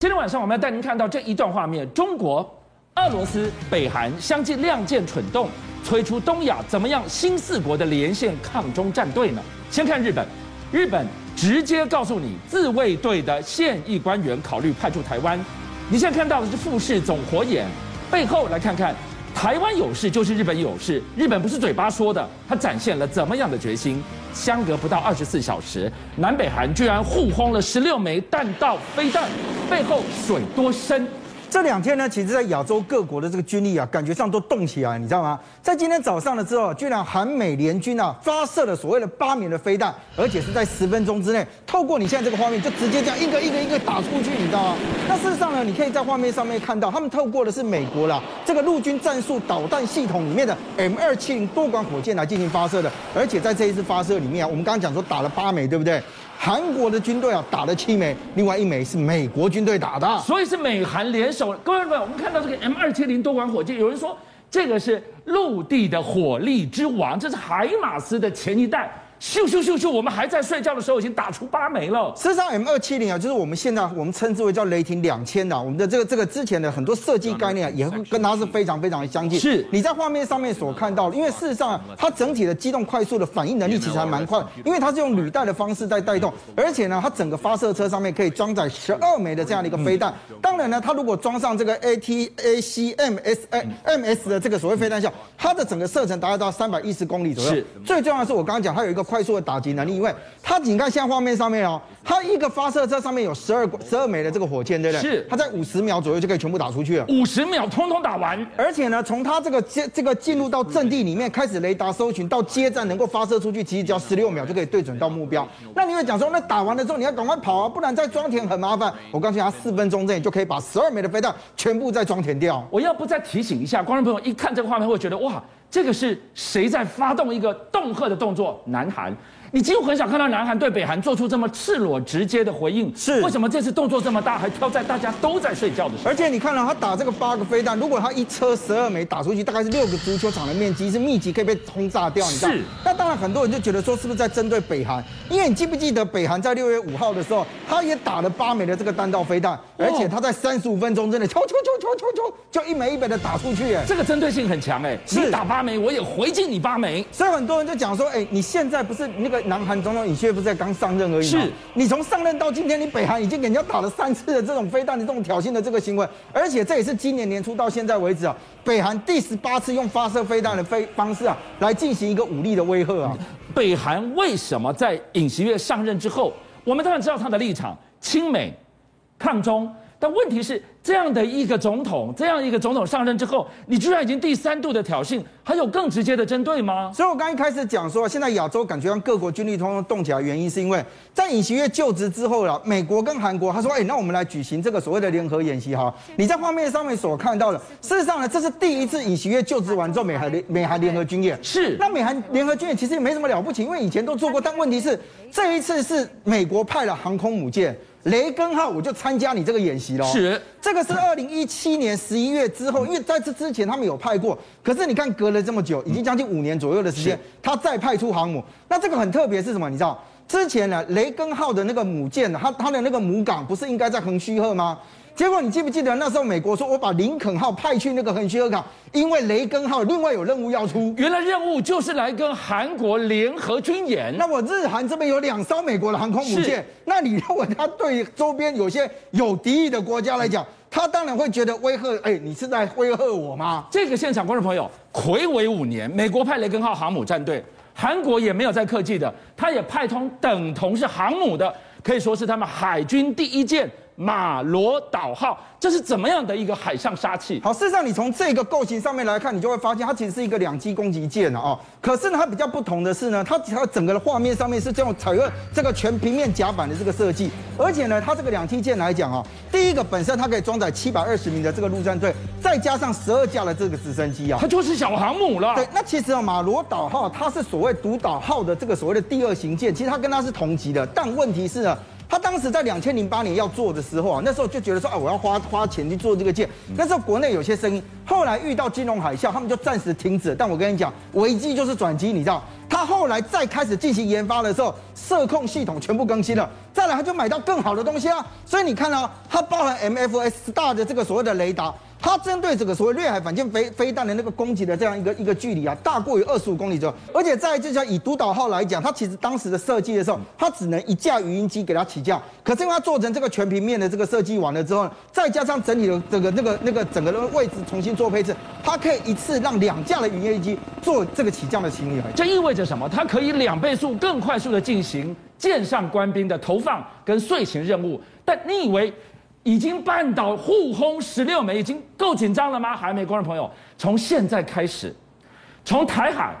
今天晚上我们要带您看到这一段画面：中国、俄罗斯、北韩相继亮剑蠢动，催出东亚怎么样新四国的连线抗中战队呢？先看日本，日本直接告诉你，自卫队的现役官员考虑派驻台湾。你现在看到的是富士总火眼，背后来看看，台湾有事就是日本有事，日本不是嘴巴说的，它展现了怎么样的决心？相隔不到二十四小时，南北韩居然互轰了十六枚弹道飞弹，背后水多深？这两天呢，其实，在亚洲各国的这个军力啊，感觉上都动起来，你知道吗？在今天早上了之后，居然韩美联军啊发射了所谓的八枚的飞弹，而且是在十分钟之内，透过你现在这个画面，就直接这样一个一个一个打出去，你知道吗？那事实上呢，你可以在画面上面看到，他们透过的是美国啦这个陆军战术导弹系统里面的 M 二七零多管火箭来进行发射的，而且在这一次发射里面啊，我们刚刚讲说打了八枚，对不对？韩国的军队啊打了七枚，另外一枚是美国军队打的，所以是美韩联手。各位朋友，我们看到这个 M 二七零多管火箭，有人说这个是陆地的火力之王，这是海马斯的前一代。咻咻咻咻！我们还在睡觉的时候，已经打出八枚了。事实上，M 二七零啊，就是我们现在我们称之为叫雷霆两千的，我们的这个这个之前的很多设计概念啊，也会跟它是非常非常的相近。是，你在画面上面所看到的，因为事实上它整体的机动快速的反应能力其实还蛮快，因为它是用履带的方式在带动，而且呢，它整个发射车上面可以装载十二枚的这样的一个飞弹。当然呢，它如果装上这个 A T A C M S A M S 的这个所谓飞弹效，它的整个射程达到三百一十公里左右。是，最重要的是我刚刚讲，它有一个快速的打击能力。因为它，你看现在画面上面哦，它一个发射车上面有十二十二枚的这个火箭，对不对？是，它在五十秒左右就可以全部打出去了。五十秒通通打完，而且呢，从它这个接这个进入到阵地里面开始雷达搜寻到接站能够发射出去，其实只要十六秒就可以对准到目标。那你会讲说，那打完了之后你要赶快跑啊，不然再装填很麻烦。我告诉你，它四分钟之内就可以把十二枚的飞弹全部再装填掉。我要不再提醒一下观众朋友，一看这个画面会觉得哇，这个是谁在发动一个恫吓的动作？南韩。你几乎很少看到南韩对北韩做出这么赤裸直接的回应，是为什么这次动作这么大，还挑在大家都在睡觉的时候？而且你看到他打这个八个飞弹，如果他一车十二枚打出去，大概是六个足球场的面积，是密集可以被轰炸掉，你知道？是。那当然很多人就觉得说，是不是在针对北韩？因为你记不记得北韩在六月五号的时候，他也打了八枚的这个弹道飞弹，而且他在三十五分钟之内，敲敲敲敲敲敲，就一枚一枚的打出去，哎，这个针对性很强，哎，你打八枚，我也回敬你八枚。所以很多人就讲说，哎，你现在不是那个南韩总统尹锡悦不是在刚上任而已吗？是，你从上任到今天，你北韩已经给人家打了三次的这种飞弹的这种挑衅的这个行为，而且这也是今年年初到现在为止啊，北韩第十八次用发射飞弹的飞方式啊，来进行一个武力的威吓啊。北韩为什么在尹锡悦上任之后，我们当然知道他的立场，亲美、抗中，但问题是。这样的一个总统，这样一个总统上任之后，你居然已经第三度的挑衅，还有更直接的针对吗？所以我刚一开始讲说，现在亚洲感觉让各国军力通通动起来，原因是因为在尹锡悦就职之后了，美国跟韩国他说，哎，那我们来举行这个所谓的联合演习哈。你在画面上面所看到的，事实上呢，这是第一次尹锡悦就职完之后，美韩联美韩联合军演是。那美韩联合军演其实也没什么了不起，因为以前都做过，但问题是这一次是美国派了航空母舰雷根号，我就参加你这个演习喽。是，这个是二零一七。年十一月之后，因为在这之前他们有派过，可是你看隔了这么久，已经将近五年左右的时间，他再派出航母，那这个很特别是什么？你知道之前呢，雷根号的那个母舰，它它的那个母港不是应该在横须贺吗？结果你记不记得那时候美国说，我把林肯号派去那个横须贺港，因为雷根号另外有任务要出。原来任务就是来跟韩国联合军演。那我日韩这边有两艘美国的航空母舰，那你认为他对周边有些有敌意的国家来讲，他当然会觉得威吓，哎，你是在威吓我吗？这个现场观众朋友，魁违五年，美国派雷根号航母战队，韩国也没有在客气的，他也派通等同是航母的，可以说是他们海军第一舰。马罗岛号，这是怎么样的一个海上杀器？好，事实上你从这个构型上面来看，你就会发现它其实是一个两栖攻击舰啊。哦，可是呢，它比较不同的是呢，它它整个的画面上面是这种采用这个全平面甲板的这个设计，而且呢，它这个两栖舰来讲啊，第一个本身它可以装载七百二十名的这个陆战队，再加上十二架的这个直升机啊，它就是小航母了。对，那其实啊，马罗岛号它是所谓独岛号的这个所谓的第二型舰，其实它跟它是同级的，但问题是呢。他当时在两千零八年要做的时候啊，那时候就觉得说，啊，我要花花钱去做这个舰。那时候国内有些声音，后来遇到金融海啸，他们就暂时停止。但我跟你讲，危机就是转机，你知道？他后来再开始进行研发的时候，射控系统全部更新了。再来他就买到更好的东西啊。所以你看啊它包含 MFS 大的这个所谓的雷达。它针对这个所谓掠海反舰飞飞弹的那个攻击的这样一个一个距离啊，大过于二十五公里之后。而且在就像以独岛号来讲，它其实当时的设计的时候，它只能一架鱼鹰机给它起降。可是因为它做成这个全平面的这个设计完了之后，再加上整体的这个那个那个整个的位置重新做配置，它可以一次让两架的鱼鹰机做这个起降的行李。这意味着什么？它可以两倍速更快速的进行舰上官兵的投放跟遂行任务。但你以为？已经半岛互轰十六枚，已经够紧张了吗？还没，观众朋友，从现在开始，从台海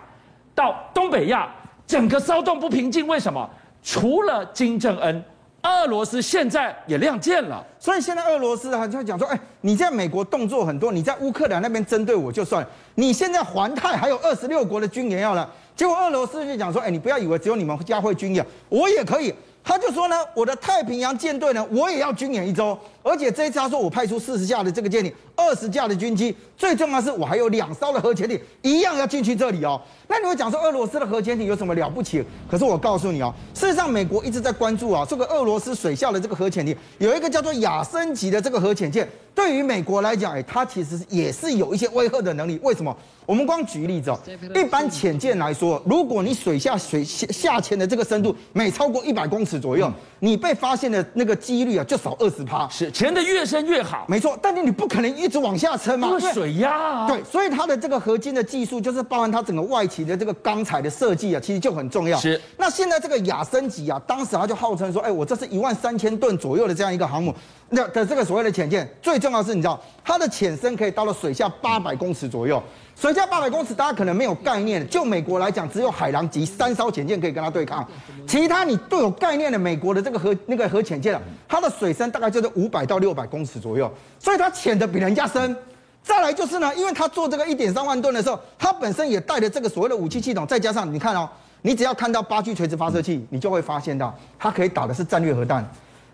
到东北亚，整个骚动不平静。为什么？除了金正恩，俄罗斯现在也亮剑了。所以现在俄罗斯啊，就讲说，哎，你在美国动作很多，你在乌克兰那边针对我就算，你现在环太还有二十六国的军演要了。结果俄罗斯就讲说，哎，你不要以为只有你们家会军演，我也可以。他就说呢，我的太平洋舰队呢，我也要军演一周，而且这一次他说我派出四十架的这个舰艇，二十架的军机，最重要的是我还有两艘的核潜艇，一样要进去这里哦。那你会讲说俄罗斯的核潜艇有什么了不起？可是我告诉你哦，事实上美国一直在关注啊，这个俄罗斯水下的这个核潜艇，有一个叫做亚森级的这个核潜舰，对于美国来讲，哎，它其实也是有一些威吓的能力。为什么？我们光举例子哦，一般潜舰来说，如果你水下水下下潜的这个深度每超过一百公尺左右，你被发现的那个几率啊就少二十趴。是潜得越深越好，没错。但是你不可能一直往下沉嘛，因为水压啊。对，所以它的这个合金的技术，就是包含它整个外企的这个钢材的设计啊，其实就很重要。是。那现在这个亚升级啊，当时他就号称说，哎，我这是一万三千吨左右的这样一个航母，那的这个所谓的潜舰，最重要的是你知道，它的潜深可以到了水下八百公尺左右。水下八百公尺，大家可能没有概念。就美国来讲，只有海狼级三艘潜舰可以跟它对抗，其他你都有概念的。美国的这个核那个核潜舰啊，它的水深大概就是五百到六百公尺左右，所以它潜的比人家深。再来就是呢，因为它做这个一点三万吨的时候，它本身也带着这个所谓的武器系统，再加上你看哦，你只要看到八 G 垂直发射器，你就会发现到它可以打的是战略核弹。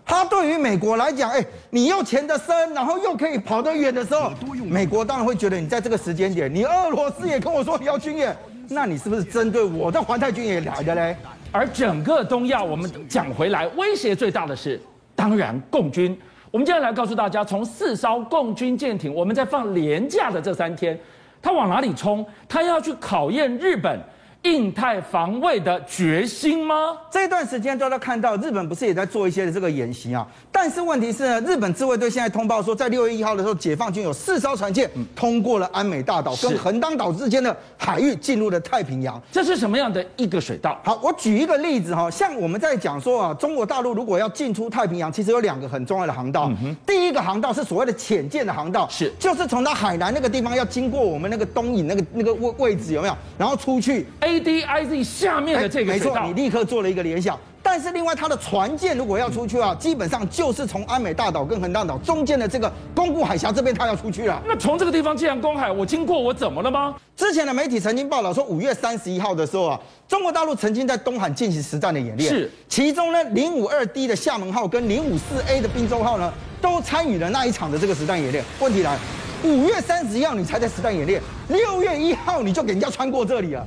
它对于美国来讲，哎，你又潜得深，然后又可以跑得远的时候，美国当然会觉得你在这个时间点，你俄罗斯也跟我说你要军演，那你是不是针对我的环太军也来的嘞？而整个东亚，我们讲回来，威胁最大的是，当然共军。我们接下来告诉大家，从四艘共军舰艇，我们在放廉价的这三天，它往哪里冲？它要去考验日本。印太防卫的决心吗？这段时间都在看到日本不是也在做一些的这个演习啊？但是问题是呢，日本自卫队现在通报说，在六月一号的时候，解放军有四艘船舰通过了安美大岛跟横当岛之间的海域，进入了太平洋。这是什么样的一个水道？好，我举一个例子哈，像我们在讲说啊，中国大陆如果要进出太平洋，其实有两个很重要的航道。第一个航道是所谓的浅舰的航道，是就是从它海南那个地方要经过我们那个东引那个那个位位置有没有？然后出去。A D I Z 下面的这个没错，你立刻做了一个联想。但是另外，它的船舰如果要出去啊，基本上就是从安美大岛跟横当岛中间的这个宫古海峡这边，它要出去了。那从这个地方既然公海，我经过我怎么了吗？之前的媒体曾经报道说，五月三十一号的时候啊，中国大陆曾经在东海进行实战的演练，是其中呢，零五二 D 的厦门号跟零五四 A 的滨州号呢，都参与了那一场的这个实战演练。问题来，五月三十一号你才在实战演练，六月一号你就给人家穿过这里了。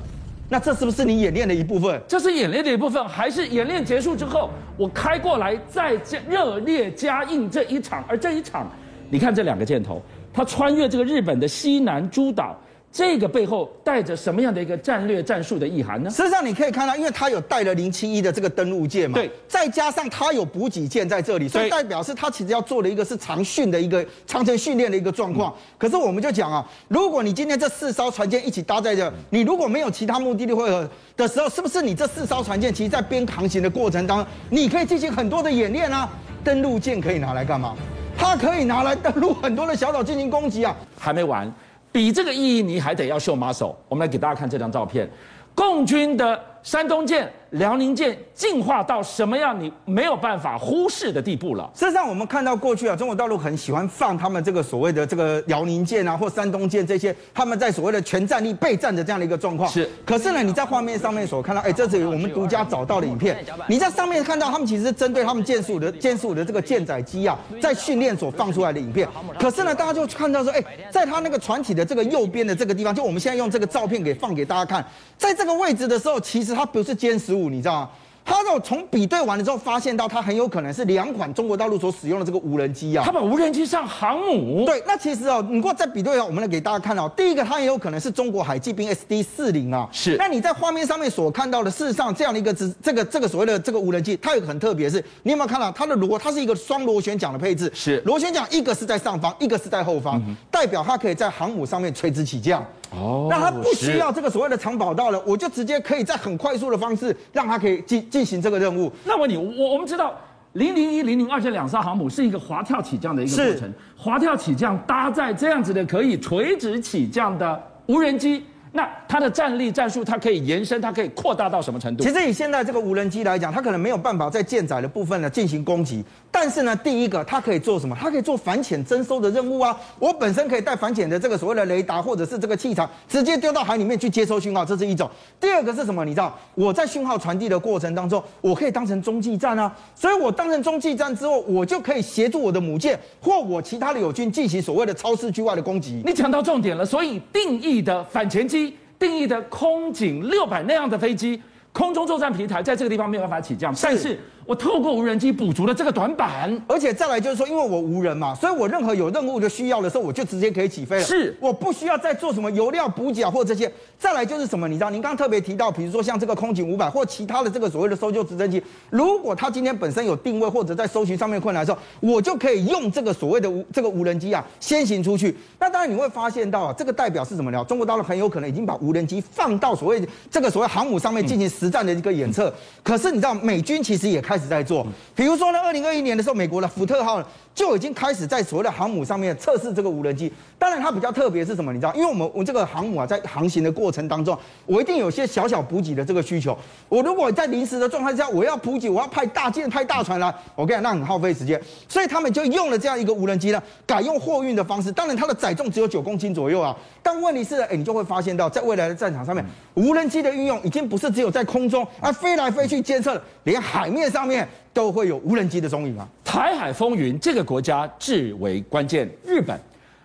那这是不是你演练的一部分？这是演练的一部分，还是演练结束之后我开过来再加热烈加印这一场？而这一场，你看这两个箭头，它穿越这个日本的西南诸岛。这个背后带着什么样的一个战略战术的意涵呢？实际上你可以看到，因为它有带了零七一的这个登陆舰嘛，对，再加上它有补给舰在这里，所以代表是它其实要做的一个是长训的一个长程训练的一个状况。可是我们就讲啊，如果你今天这四艘船舰一起搭在这，你如果没有其他目的地会合的时候，是不是你这四艘船舰其实在边航行的过程当中，你可以进行很多的演练啊？登陆舰可以拿来干嘛？它可以拿来登陆很多的小岛进行攻击啊！还没完。比这个意义，你还得要秀马首。我们来给大家看这张照片，共军的山东舰。辽宁舰进化到什么样？你没有办法忽视的地步了。事实上，我们看到过去啊，中国大陆很喜欢放他们这个所谓的这个辽宁舰啊，或山东舰这些，他们在所谓的全战力备战的这样的一个状况。是。可是呢，你在画面上面所看到，哎，这是我们独家找到的影片。你在上面看到，他们其实是针对他们舰十五的舰十五的这个舰载机啊，在训练所放出来的影片。可是呢，大家就看到说，哎，在他那个船体的这个右边的这个地方，就我们现在用这个照片给放给大家看，在这个位置的时候，其实它不是歼十五，你知道吗？他在从比对完了之后，发现到它很有可能是两款中国大陆所使用的这个无人机啊。他把无人机上航母。对，那其实哦，你如果在比对哦，我们来给大家看哦，第一个它也有可能是中国海基兵 SD 四零啊。是。那你在画面上面所看到的，事实上这样的一个这这个这个所谓的这个无人机，它有个很特别是，你有没有看到它的螺？它是一个双螺旋桨的配置。是。螺旋桨一个是在上方，一个是在后方，嗯、代表它可以在航母上面垂直起降。哦。那他不需要这个所谓的长跑道了，我就直接可以在很快速的方式让他可以进进行这个任务。那问你，我我们知道零零一、零零二这两艘航母是一个滑跳起降的一个过程，滑跳起降搭载这样子的可以垂直起降的无人机。那它的战力战术，它可以延伸，它可以扩大到什么程度？其实以现在这个无人机来讲，它可能没有办法在舰载的部分呢进行攻击。但是呢，第一个它可以做什么？它可以做反潜征收的任务啊！我本身可以带反潜的这个所谓的雷达或者是这个气场，直接丢到海里面去接收讯号，这是一种。第二个是什么？你知道我在讯号传递的过程当中，我可以当成中继站啊！所以我当成中继站之后，我就可以协助我的母舰或我其他的友军进行所谓的超视距外的攻击。你讲到重点了，所以定义的反潜机。定义的空警六百那样的飞机，空中作战平台在这个地方没有办法起降，是但是。我透过无人机补足了这个短板，而且再来就是说，因为我无人嘛，所以我任何有任务的需要的时候，我就直接可以起飞了。是，我不需要再做什么油料补给啊，或这些。再来就是什么，你知道，您刚刚特别提到，比如说像这个空警五百或其他的这个所谓的搜救直升机，如果它今天本身有定位或者在搜寻上面困难的时候，我就可以用这个所谓的无这个无人机啊先行出去。那当然你会发现到啊，这个代表是什么呢？中国大陆很有可能已经把无人机放到所谓这个所谓航母上面进行实战的一个演测。嗯、可是你知道，美军其实也开始在做。比如说呢，二零二一年的时候，美国的福特号呢就已经开始在所谓的航母上面测试这个无人机。当然，它比较特别是什么？你知道，因为我们我们这个航母啊，在航行的过程当中，我一定有些小小补给的这个需求。我如果在临时的状态下，我要补给，我要派大舰、派大船来，我跟你讲，那很耗费时间。所以他们就用了这样一个无人机呢，改用货运的方式。当然，它的载重只有九公斤左右啊。但问题是，哎，你就会发现到，在未来的战场上面，无人机的运用已经不是只有在空中啊飞来飞去监测，连海面上上面。都会有无人机的踪影啊！台海风云，这个国家至为关键。日本，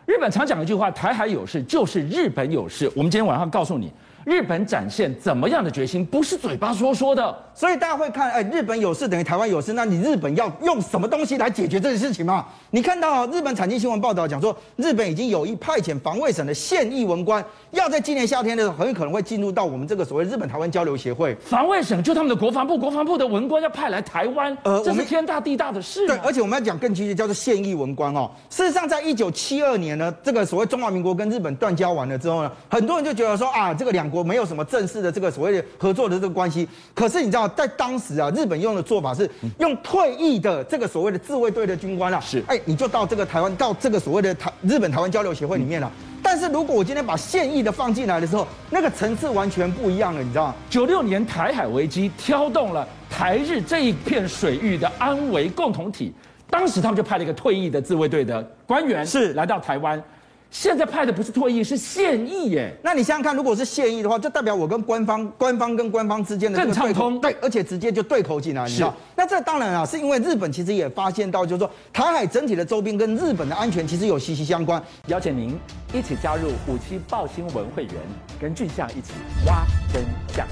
日本常讲一句话：台海有事就是日本有事。我们今天晚上告诉你。日本展现怎么样的决心？不是嘴巴说说的，所以大家会看，哎，日本有事等于台湾有事，那你日本要用什么东西来解决这件事情吗？你看到日本产经新闻报道讲说，日本已经有意派遣防卫省的现役文官，要在今年夏天的时候很有可能会进入到我们这个所谓日本台湾交流协会。防卫省就他们的国防部，国防部的文官要派来台湾，呃，这是天大地大的事。对，而且我们要讲更具体，叫做现役文官哦。事实上，在一九七二年呢，这个所谓中华民国跟日本断交完了之后呢，很多人就觉得说啊，这个两国没有什么正式。的这个所谓的合作的这个关系，可是你知道，在当时啊，日本用的做法是用退役的这个所谓的自卫队的军官啊，是，哎，你就到这个台湾，到这个所谓的台日本台湾交流协会里面了。但是如果我今天把现役的放进来的时候，那个层次完全不一样了，你知道吗？九六年台海危机挑动了台日这一片水域的安危共同体，当时他们就派了一个退役的自卫队的官员是来到台湾。现在派的不是退役，是现役耶。那你想想看，如果是现役的话，就代表我跟官方、官方跟官方之间的更畅通，对，而且直接就对口进来，你知道？那这当然啊，是因为日本其实也发现到，就是说台海整体的周边跟日本的安全其实有息息相关。邀请您一起加入五七报新闻会员，跟俊相一起挖真相。